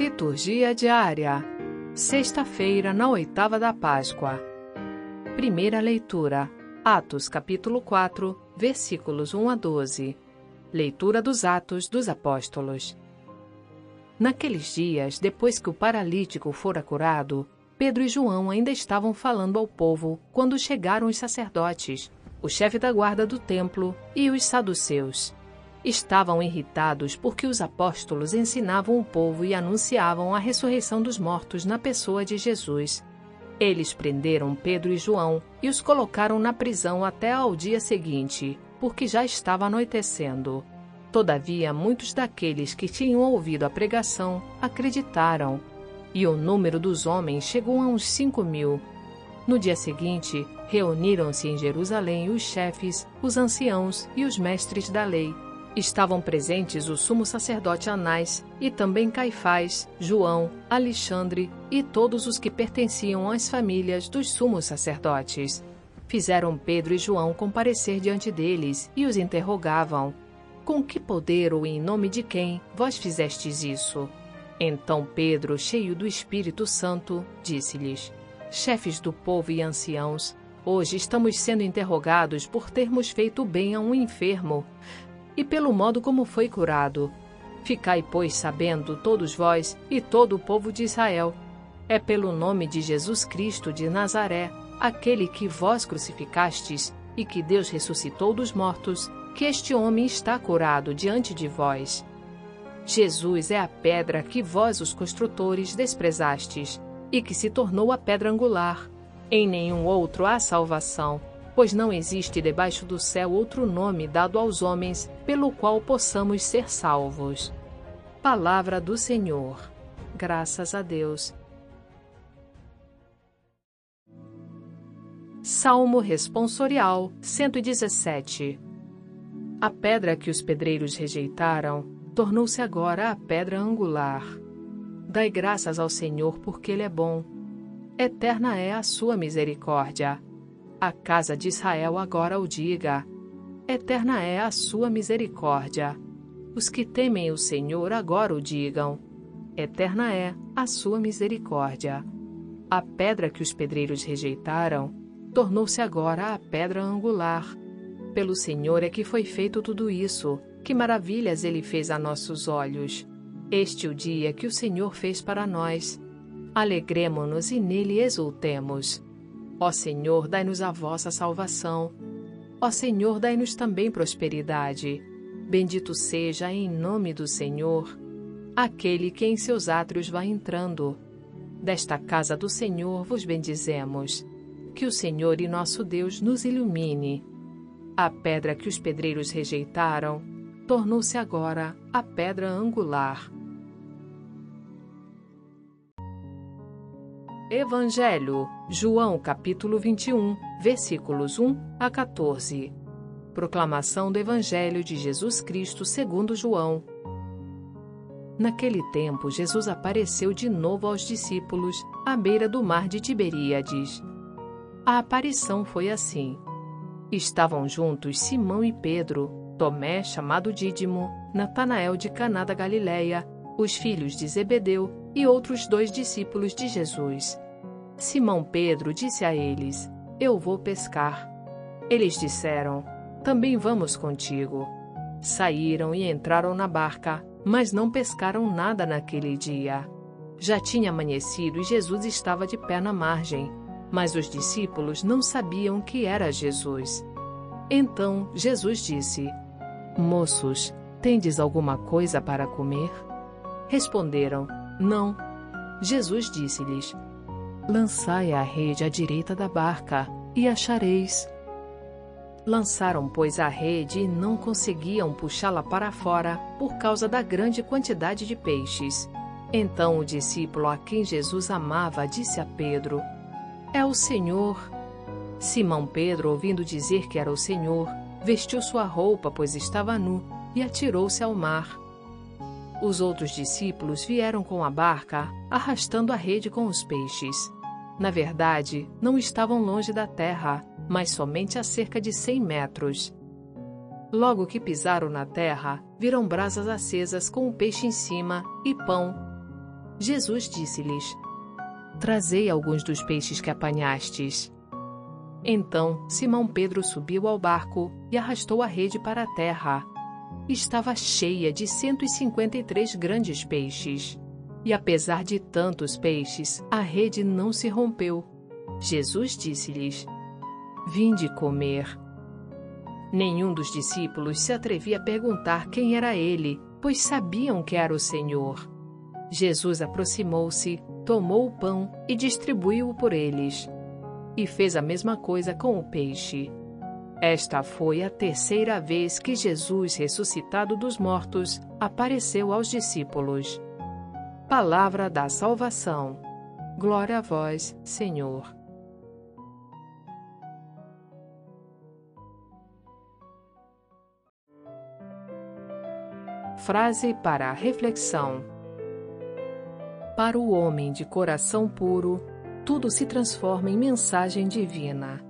Liturgia diária. Sexta-feira, na oitava da Páscoa. Primeira leitura. Atos, capítulo 4, versículos 1 a 12. Leitura dos Atos dos Apóstolos. Naqueles dias, depois que o paralítico fora curado, Pedro e João ainda estavam falando ao povo quando chegaram os sacerdotes, o chefe da guarda do templo e os saduceus. Estavam irritados porque os apóstolos ensinavam o povo e anunciavam a ressurreição dos mortos na pessoa de Jesus. Eles prenderam Pedro e João e os colocaram na prisão até ao dia seguinte, porque já estava anoitecendo. Todavia, muitos daqueles que tinham ouvido a pregação acreditaram, e o número dos homens chegou a uns cinco mil. No dia seguinte, reuniram-se em Jerusalém os chefes, os anciãos e os mestres da lei. Estavam presentes o sumo sacerdote Anás e também Caifás, João, Alexandre e todos os que pertenciam às famílias dos sumos sacerdotes. Fizeram Pedro e João comparecer diante deles e os interrogavam: Com que poder ou em nome de quem vós fizestes isso? Então Pedro, cheio do Espírito Santo, disse-lhes: Chefes do povo e anciãos, hoje estamos sendo interrogados por termos feito bem a um enfermo e pelo modo como foi curado. Ficai, pois, sabendo, todos vós e todo o povo de Israel, é pelo nome de Jesus Cristo de Nazaré, aquele que vós crucificastes e que Deus ressuscitou dos mortos, que este homem está curado diante de vós. Jesus é a pedra que vós, os construtores, desprezastes, e que se tornou a pedra angular. Em nenhum outro há salvação, pois não existe debaixo do céu outro nome dado aos homens pelo qual possamos ser salvos. Palavra do Senhor. Graças a Deus. Salmo Responsorial 117 A pedra que os pedreiros rejeitaram tornou-se agora a pedra angular. Dai graças ao Senhor porque Ele é bom. Eterna é a sua misericórdia. A casa de Israel agora o diga. Eterna é a sua misericórdia. Os que temem o Senhor agora o digam. Eterna é a sua misericórdia. A pedra que os pedreiros rejeitaram tornou-se agora a pedra angular. Pelo Senhor é que foi feito tudo isso. Que maravilhas ele fez a nossos olhos. Este é o dia que o Senhor fez para nós. Alegremo-nos e nele exultemos. Ó Senhor, dai-nos a vossa salvação. Ó Senhor, dai-nos também prosperidade. Bendito seja em nome do Senhor, aquele que em seus átrios vai entrando. Desta casa do Senhor vos bendizemos. Que o Senhor e nosso Deus nos ilumine. A pedra que os pedreiros rejeitaram tornou-se agora a pedra angular. Evangelho, João capítulo 21, versículos 1 a 14. Proclamação do Evangelho de Jesus Cristo segundo João. Naquele tempo, Jesus apareceu de novo aos discípulos à beira do mar de Tiberíades. A aparição foi assim. Estavam juntos Simão e Pedro, Tomé, chamado Dídimo, Natanael de Caná da Galileia, os filhos de Zebedeu e outros dois discípulos de Jesus. Simão Pedro disse a eles: Eu vou pescar. Eles disseram: Também vamos contigo. Saíram e entraram na barca, mas não pescaram nada naquele dia. Já tinha amanhecido e Jesus estava de pé na margem, mas os discípulos não sabiam que era Jesus. Então Jesus disse: Moços, tendes alguma coisa para comer? Responderam: Não. Jesus disse-lhes: Lançai a rede à direita da barca, e achareis. Lançaram, pois, a rede e não conseguiam puxá-la para fora por causa da grande quantidade de peixes. Então o discípulo a quem Jesus amava disse a Pedro: É o Senhor. Simão Pedro, ouvindo dizer que era o Senhor, vestiu sua roupa, pois estava nu, e atirou-se ao mar. Os outros discípulos vieram com a barca, arrastando a rede com os peixes. Na verdade, não estavam longe da terra, mas somente a cerca de cem metros. Logo que pisaram na terra, viram brasas acesas com o peixe em cima e pão. Jesus disse-lhes: Trazei alguns dos peixes que apanhastes. Então Simão Pedro subiu ao barco e arrastou a rede para a terra. Estava cheia de 153 grandes peixes. E apesar de tantos peixes, a rede não se rompeu. Jesus disse-lhes: Vinde comer. Nenhum dos discípulos se atrevia a perguntar quem era ele, pois sabiam que era o Senhor. Jesus aproximou-se, tomou o pão e distribuiu-o por eles. E fez a mesma coisa com o peixe. Esta foi a terceira vez que Jesus, ressuscitado dos mortos, apareceu aos discípulos. Palavra da salvação. Glória a vós, Senhor. Frase para a reflexão: Para o homem de coração puro, tudo se transforma em mensagem divina.